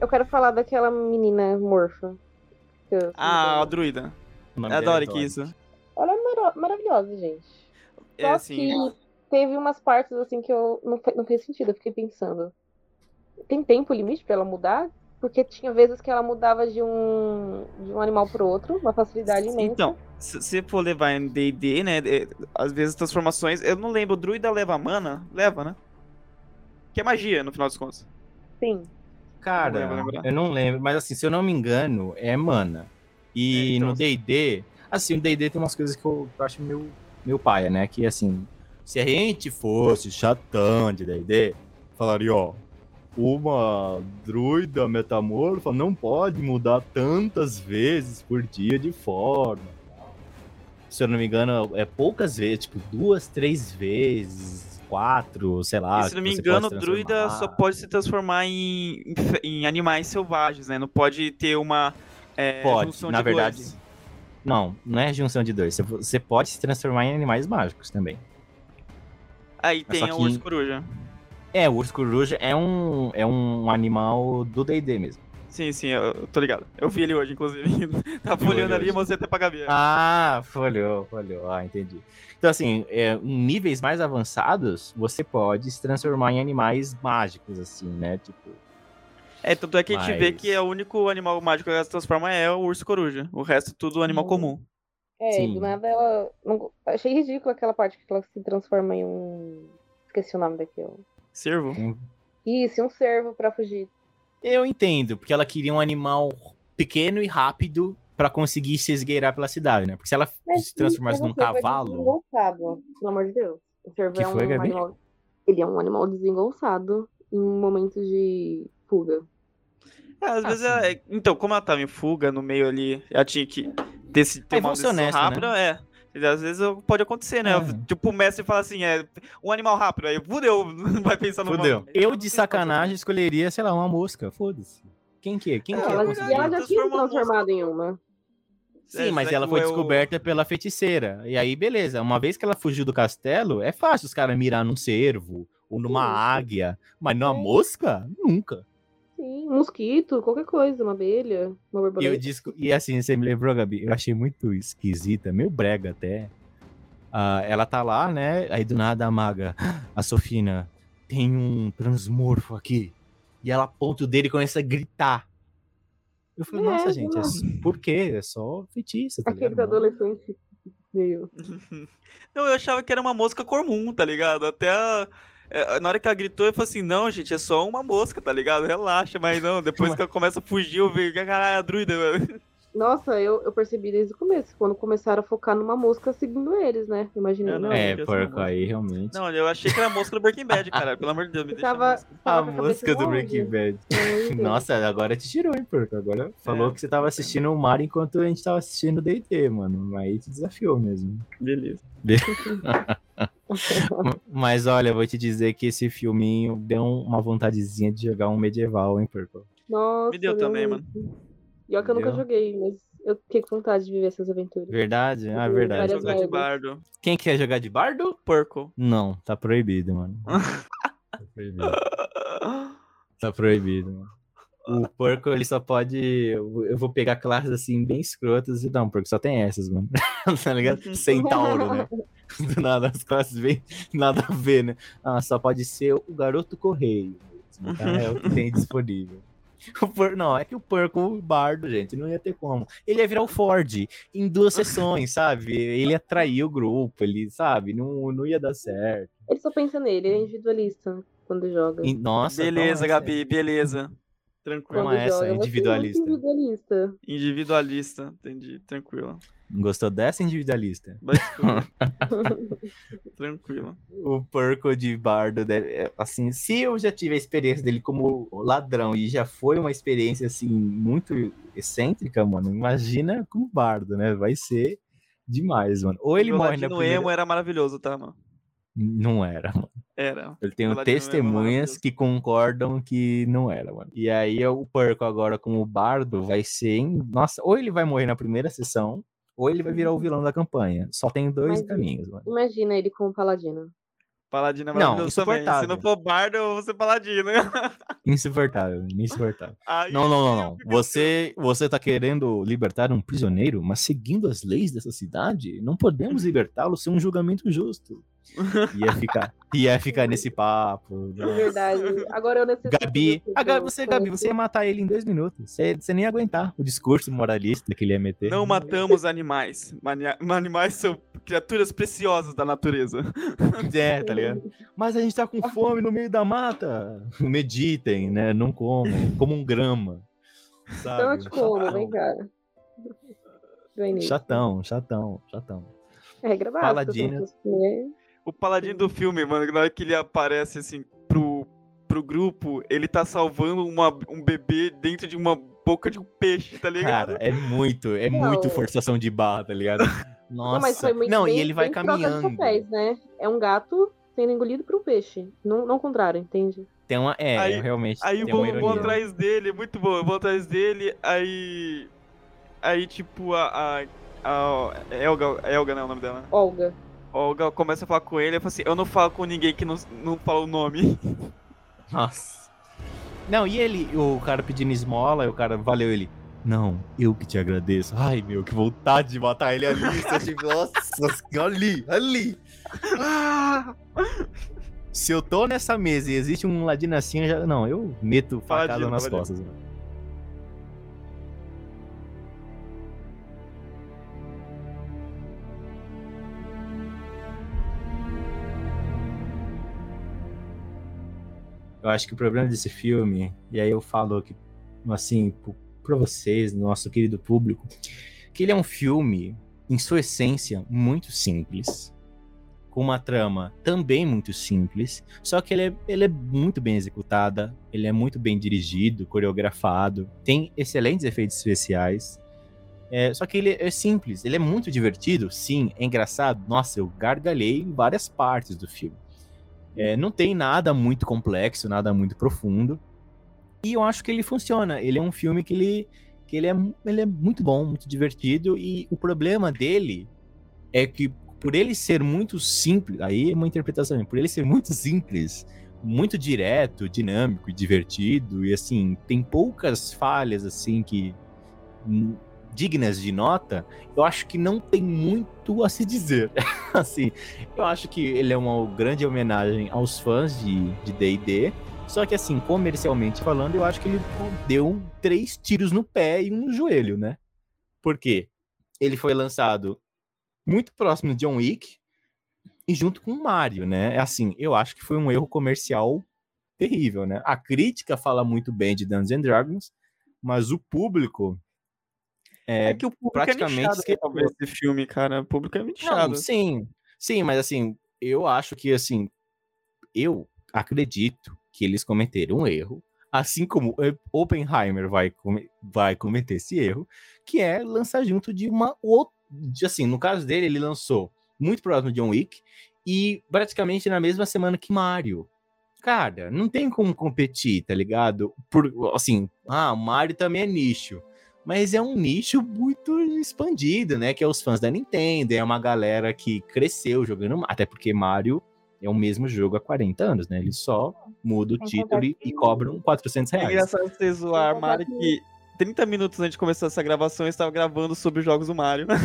Eu quero falar daquela menina morfa. Ah, a druida. É a Doric, isso. Ela é mar maravilhosa, gente. É, Só é, assim, que teve umas partes assim que eu não, não fez sentido. Eu fiquei pensando. Tem tempo limite para ela mudar? Porque tinha vezes que ela mudava de um, de um animal pro outro, uma facilidade imensa. Então, se você for levar em D&D, né, às vezes transformações, eu não lembro, o druida leva mana? Leva, né? Que é magia, no final dos contos. Sim. Cara, não eu não lembro, mas assim, se eu não me engano, é mana. E é, então... no D&D, assim, o D&D tem umas coisas que eu, eu acho meu, meu pai, né? Que assim, se a gente fosse chatão de D&D, falaria, ó, uma druida metamorfa não pode mudar tantas vezes por dia de forma. Se eu não me engano, é poucas vezes, tipo, duas, três vezes quatro, sei lá. E, se não me engano, o druida só pode se transformar em, em, animais selvagens, né? Não pode ter uma é, pode, na verdade. Dois. Não, não é junção de dois. Você pode se transformar em animais mágicos também. Aí tem o urso coruja. É, o urso coruja é um, é um animal do D&D mesmo. Sim, sim, eu tô ligado. Eu vi ele hoje, inclusive. tá folhando ali e você até paga ver. Ah, folhou, folhou. Ah, entendi. Então, assim, é, em níveis mais avançados, você pode se transformar em animais mágicos, assim, né? Tipo. É, tanto é que Mas... a gente vê que é o único animal mágico que ela se transforma é o urso coruja. O resto tudo animal hum. comum. É, Sim. do nada ela. Não... Achei ridículo aquela parte que ela se transforma em um. Esqueci o nome daquilo. Cervo? Isso, um cervo para fugir. Eu entendo, porque ela queria um animal pequeno e rápido para conseguir se esgueirar pela cidade, né? Porque se ela Mas se transformasse num cavalo. pelo amor de Deus. O cervo que é um foi, animal. Ele é um animal desengonçado em momentos de fuga. É, às ah, vezes é... Então, como ela tava em fuga no meio ali, ela tinha que ter, ter é, uma decisão honesto, né? rápida, né? é. Às vezes pode acontecer, né? É. Tipo, o mestre fala assim, é um animal rápido, aí fudeu, vai pensar no Fudeu. Eu, de sacanagem, escolheria, sei lá, uma mosca, foda-se. Quem que é? Quem que é? Ela, e ela já tinha transformado em uma. Sim, é, mas ela foi descoberta pela feiticeira. E aí, beleza. Uma vez que ela fugiu do castelo, é fácil os caras mirar num cervo ou numa águia. Mas numa é. mosca? Nunca. Sim, um mosquito, qualquer coisa, uma abelha, uma borboleta. E, disco... e assim, você me lembrou, Gabi? Eu achei muito esquisita, meio brega até. Uh, ela tá lá, né? Aí do nada a maga, a Sofina, tem um transmorfo aqui. E ela aponta o dele e começa a gritar. Eu falei, é, nossa, gente, é, por quê? É só feitiço, tá Aqueles adolescentes meio. Não, eu achava que era uma mosca comum, tá ligado? Até a... É, na hora que ela gritou, eu falei assim: não, gente, é só uma mosca, tá ligado? Relaxa, mas não, depois que ela começa a fugir, eu vejo que caralho, a druida, mano. Nossa, eu, eu percebi desde o começo, quando começaram a focar numa mosca seguindo eles, né? Imaginei. Não, é, porco, aí realmente. Não, eu achei que era a mosca do Breaking Bad, cara. Pelo amor de Deus, me deixa. Tava, a, mosca do Breaking Bad. Nossa, agora te tirou, hein, porco? Agora falou é. que você tava assistindo o Mar enquanto a gente tava assistindo o DT, mano. Aí te desafiou mesmo. Beleza. Mas olha, vou te dizer que esse filminho deu uma vontadezinha de jogar um medieval, hein, porco? Nossa. Me deu também, mano. E olha que eu nunca joguei, mas eu fiquei com vontade de viver essas aventuras. Verdade? Ah, verdade. Jogar de bardo. Quem quer jogar de bardo? Porco. Não, tá proibido, mano. tá proibido. Tá proibido, mano. O porco, ele só pode. Eu vou pegar classes assim, bem escrotas e não, porque só tem essas, mano. tá ligado? Centauro, né? Do nada, as classes bem. Nada a ver, né? Ah, só pode ser o garoto correio. Tá? É o que tem disponível. Por... Não, é que o Porco, o bardo, gente, não ia ter como. Ele ia virar o Ford em duas sessões, sabe? Ele ia trair o grupo, ele, sabe? Não, não ia dar certo. Ele só pensa nele, ele é individualista quando joga. E, nossa, beleza, Gabi, beleza. Tranquilo. Não é essa, individualista. Individualista. Individualista, entendi, tranquilo. Gostou dessa individualista? Tranquilo. O porco de bardo, deve, é, assim, se eu já tive a experiência dele como ladrão e já foi uma experiência, assim, muito excêntrica, mano, imagina como bardo, né? Vai ser demais, mano. Ou ele morre na primeira... emo era maravilhoso, tá, mano? Não era, mano. Era. Eu tenho testemunhas que concordam que não era, mano. E aí o Porco agora como bardo vai ser, em... nossa, ou ele vai morrer na primeira sessão, ou ele vai virar o vilão da campanha. Só tem dois caminhos, mano. Imagina ele como paladino. Paladino é maravilhoso não, também. Se não for bardo, eu vou ser paladino. Insuportável, insuportável. Ai, não, não, não, não. Você, você tá querendo libertar um prisioneiro, mas seguindo as leis dessa cidade, não podemos libertá-lo sem um julgamento justo. Ia ficar, ia ficar nesse papo. É verdade. Agora eu necessito. Gabi, a você, Gabi, você ia matar ele em dois minutos. Você, você nem ia aguentar o discurso moralista que ele ia meter. Não matamos animais. Mania, animais são criaturas preciosas da natureza. É, tá ligado? Mas a gente tá com fome no meio da mata. Meditem, né? Não comam. Como um grama. Sabe? Então eu te como, vem cá. Chatão, chatão, chatão. É básica. Paladino. O paladino do filme, mano, na hora que ele aparece assim pro, pro grupo, ele tá salvando uma, um bebê dentro de uma boca de um peixe, tá ligado? Cara, é muito, é não. muito forçação de barra, tá ligado? Nossa. Não, mas foi muito não bem, e ele vai caminhando. Papéis, né? É um gato sendo engolido por um peixe. Não, não contrário, entende? Tem uma. É, aí, realmente. Aí vou, vou atrás dele, muito bom. Eu vou atrás dele, aí. Aí, tipo, a. a, a Elga, Elga, não é o nome dela? Olga. Olga começa a falar com ele, eu falo assim, eu não falo com ninguém que não, não fala o nome. Nossa. Não, e ele, o cara pedindo esmola, e o cara, valeu ele. Não, eu que te agradeço. Ai, meu, que vontade de matar ele ali. tipo, nossa, ali, ali. Ah! Se eu tô nessa mesa e existe um ladino assim, eu já... não, eu meto facada nas costas. Mano. Eu acho que o problema desse filme, e aí eu falo aqui, assim, para vocês, nosso querido público, que ele é um filme, em sua essência, muito simples, com uma trama também muito simples, só que ele é, ele é muito bem executada, ele é muito bem dirigido, coreografado, tem excelentes efeitos especiais, é, só que ele é simples, ele é muito divertido, sim, é engraçado. Nossa, eu gargalhei em várias partes do filme. É, não tem nada muito complexo, nada muito profundo. E eu acho que ele funciona. Ele é um filme que ele, que ele, é, ele é muito bom, muito divertido. E o problema dele é que, por ele ser muito simples, aí é uma interpretação, por ele ser muito simples, muito direto, dinâmico e divertido, e assim, tem poucas falhas assim que dignas de nota, eu acho que não tem muito a se dizer. assim, eu acho que ele é uma grande homenagem aos fãs de D&D, só que assim, comercialmente falando, eu acho que ele deu três tiros no pé e um no joelho, né? Porque ele foi lançado muito próximo de John Wick e junto com o Mario, né? É assim, eu acho que foi um erro comercial terrível, né? A crítica fala muito bem de Dungeons and Dragons, mas o público é, é que o público praticamente é nichado ver esse filme, cara. O público é chato. Sim, sim, mas assim, eu acho que assim, eu acredito que eles cometeram um erro, assim como Oppenheimer vai, vai cometer esse erro, que é lançar junto de uma outra. Assim, no caso dele, ele lançou muito próximo de John Wick e praticamente na mesma semana que Mario. Cara, não tem como competir, tá ligado? Por, assim, ah, o Mario também é nicho mas é um nicho muito expandido, né? Que é os fãs da Nintendo, é uma galera que cresceu jogando, até porque Mario é o mesmo jogo há 40 anos, né? Ele só muda o título e, e cobram 400 reais. É engraçado você zoar Mario que 30 minutos antes de começar essa gravação eu estava gravando sobre os jogos do Mario.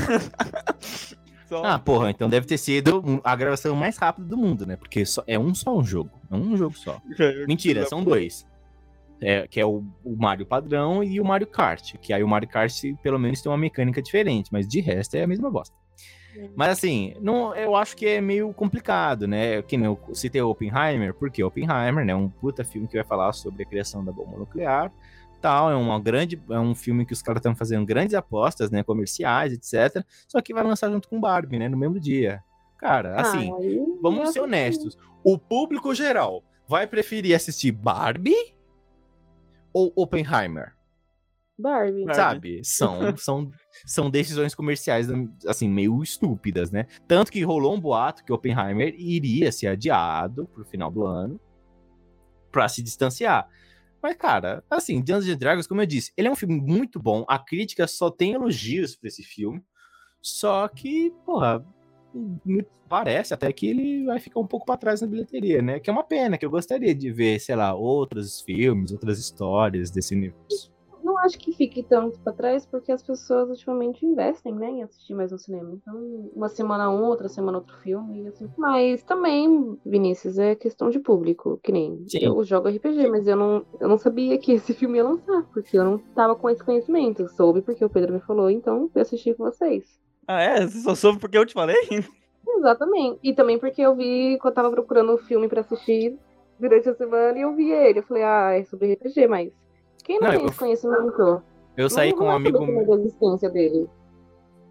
Só... Ah, porra, então deve ter sido a gravação mais rápida do mundo, né? Porque só, é um só um jogo. É um jogo só. Mentira, são dois é, que é o, o, Mario padrão, e o Mario Kart, que aí o Mario Kart pelo menos tem uma mecânica diferente, mas de resto é a mesma bosta. Mas assim, não, eu acho que é meio complicado, né? Que nem eu citei Oppenheimer, porque Oppenheimer, né, é um puta filme que vai falar sobre a criação da bomba nuclear, tal, é uma grande, é um filme que os caras estão fazendo grandes apostas, né, comerciais, etc. Só que vai lançar junto com Barbie, né, no mesmo dia. Cara, assim, ah, vamos ser honestos. O público geral vai preferir assistir Barbie ou Oppenheimer? Barbie. Sabe? São, são, são decisões comerciais, assim, meio estúpidas, né? Tanto que rolou um boato que Oppenheimer iria ser adiado pro final do ano pra se distanciar. Mas, cara, assim, Dungeons Dragons, como eu disse, ele é um filme muito bom. A crítica só tem elogios pra esse filme. Só que, porra, parece até que ele vai ficar um pouco para trás na bilheteria, né? Que é uma pena, que eu gostaria de ver, sei lá, outros filmes, outras histórias desse universo. Não acho que fique tanto para trás, porque as pessoas ultimamente investem, né, em assistir mais no cinema. Então, uma semana um, outra semana outro filme, assim. Mas também, Vinícius, é questão de público, que nem Sim. eu jogo RPG, mas eu não, eu não sabia que esse filme ia lançar, porque eu não tava com esse conhecimento. soube porque o Pedro me falou, então eu assisti com vocês. Ah, é? Você só soube porque eu te falei? Exatamente. E também porque eu vi, quando eu tava procurando o um filme pra assistir durante a semana, e eu vi ele. Eu falei, ah, é sobre RPG, mas quem não, não tem esse conhecimento? Eu saí com um amigo meu. existência dele.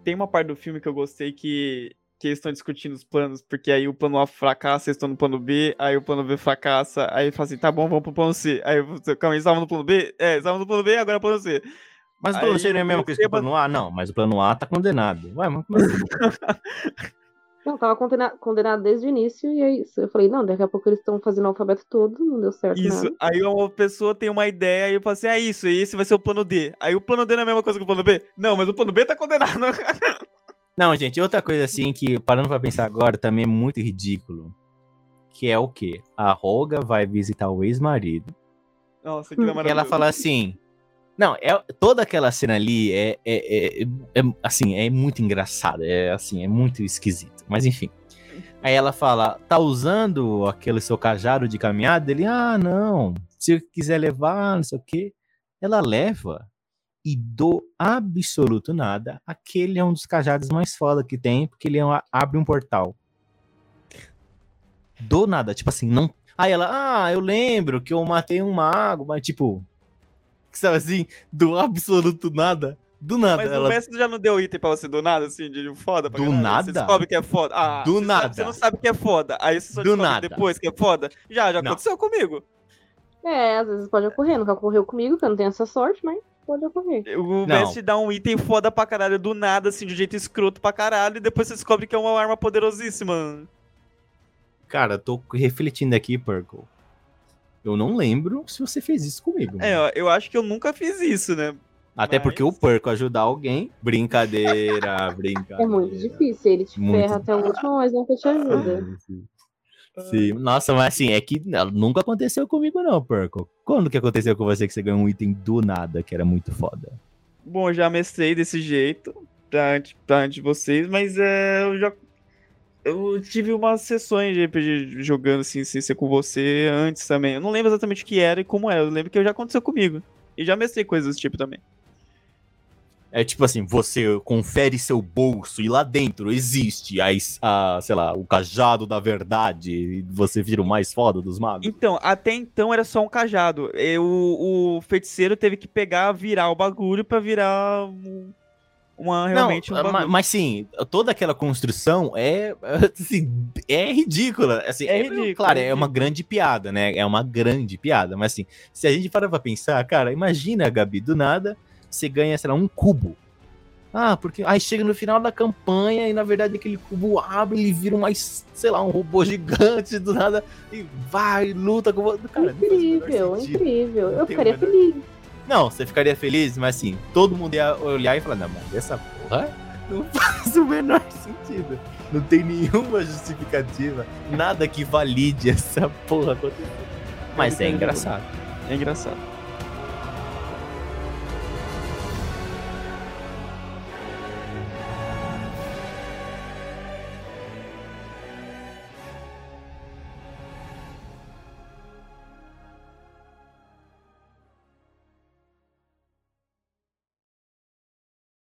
Tem uma parte do filme que eu gostei que, que eles estão discutindo os planos, porque aí o plano A fracassa, eles estão no plano B, aí o plano B fracassa, aí fala assim, tá bom, vamos pro plano C. Aí, calma, eles estavam no plano B? É, eles estavam no plano B, agora é plano C. Mas o plano C não é mesmo que o plano A? Não, mas o plano A tá condenado. Ué, mas como assim? Não, tava condenado, condenado desde o início e é isso. Eu falei, não, daqui a pouco eles estão fazendo o alfabeto todo, não deu certo. Isso. Nada. Aí uma pessoa tem uma ideia e eu falo assim, é isso, esse vai ser o plano D. Aí o plano D não é a mesma coisa que o plano B? Não, mas o plano B tá condenado. Não, gente, outra coisa assim que, parando pra pensar agora, também é muito ridículo. Que é o quê? A Roga vai visitar o ex-marido. Nossa, que é maravilhoso. E ela fala assim, não, é, toda aquela cena ali é, é, é, é, assim, é muito engraçada, é assim, é muito esquisito. Mas enfim. Aí ela fala, tá usando aquele seu cajado de caminhada? Ele, ah, não. Se quiser levar, não sei o quê. Ela leva e do absoluto nada, aquele é um dos cajados mais foda que tem, porque ele é abre um portal. Do nada, tipo assim, não. Aí ela, ah, eu lembro que eu matei um mago, mas tipo, que sabe assim, do absoluto nada. Do nada. Mas ela... o mestre já não deu item pra você do nada, assim, de foda pra Do caralho? nada? Você descobre que é foda. Ah, do você nada. Sabe, você não sabe que é foda. Aí você só do nada. depois que é foda. Já, já não. aconteceu comigo. É, às vezes pode ocorrer. Nunca ocorreu comigo, que eu não tenho essa sorte, mas pode ocorrer. O mestre dá um item foda pra caralho do nada, assim, de um jeito escroto pra caralho, e depois você descobre que é uma arma poderosíssima. Cara, tô refletindo aqui, Purple. Eu não lembro se você fez isso comigo. É, mano. eu acho que eu nunca fiz isso, né? Até Mas... porque o perco ajudar alguém, brincadeira, brincadeira. É muito difícil, ele te muito ferra até o último, mas nunca te ajuda. Sim, sim. Nossa, mas assim, é que nunca aconteceu comigo não, Perco. Quando que aconteceu com você que você ganhou um item do nada, que era muito foda? Bom, já mestrei desse jeito, pra, pra antes de vocês, mas é, eu já eu tive umas sessões de RPG jogando assim, sem ser com você antes também. Eu não lembro exatamente o que era e como era. Eu lembro que já aconteceu comigo. E já mestrei coisas desse tipo também. É tipo assim, você confere seu bolso e lá dentro existe a, a, sei lá, o cajado da verdade e você vira o mais foda dos magos. Então, até então era só um cajado. Eu, o feiticeiro teve que pegar, virar o bagulho para virar uma realmente não, um mas, mas, sim, toda aquela construção é assim, é ridícula, assim, é, é ridícula, claro, é, é uma grande piada, né? É uma grande piada, mas assim, se a gente parar pra pensar, cara, imagina, Gabi, do nada você ganha, sei lá, um cubo. Ah, porque aí chega no final da campanha e na verdade aquele cubo abre e vira mais, sei lá, um robô gigante do nada e vai, luta com o cara. Incrível, incrível. Eu ficaria feliz. Não, você ficaria feliz, mas assim, todo mundo ia olhar e falar, não, mas essa porra não faz o menor sentido. Não tem nenhuma justificativa, nada que valide essa porra acontecer. Mas é engraçado. É engraçado.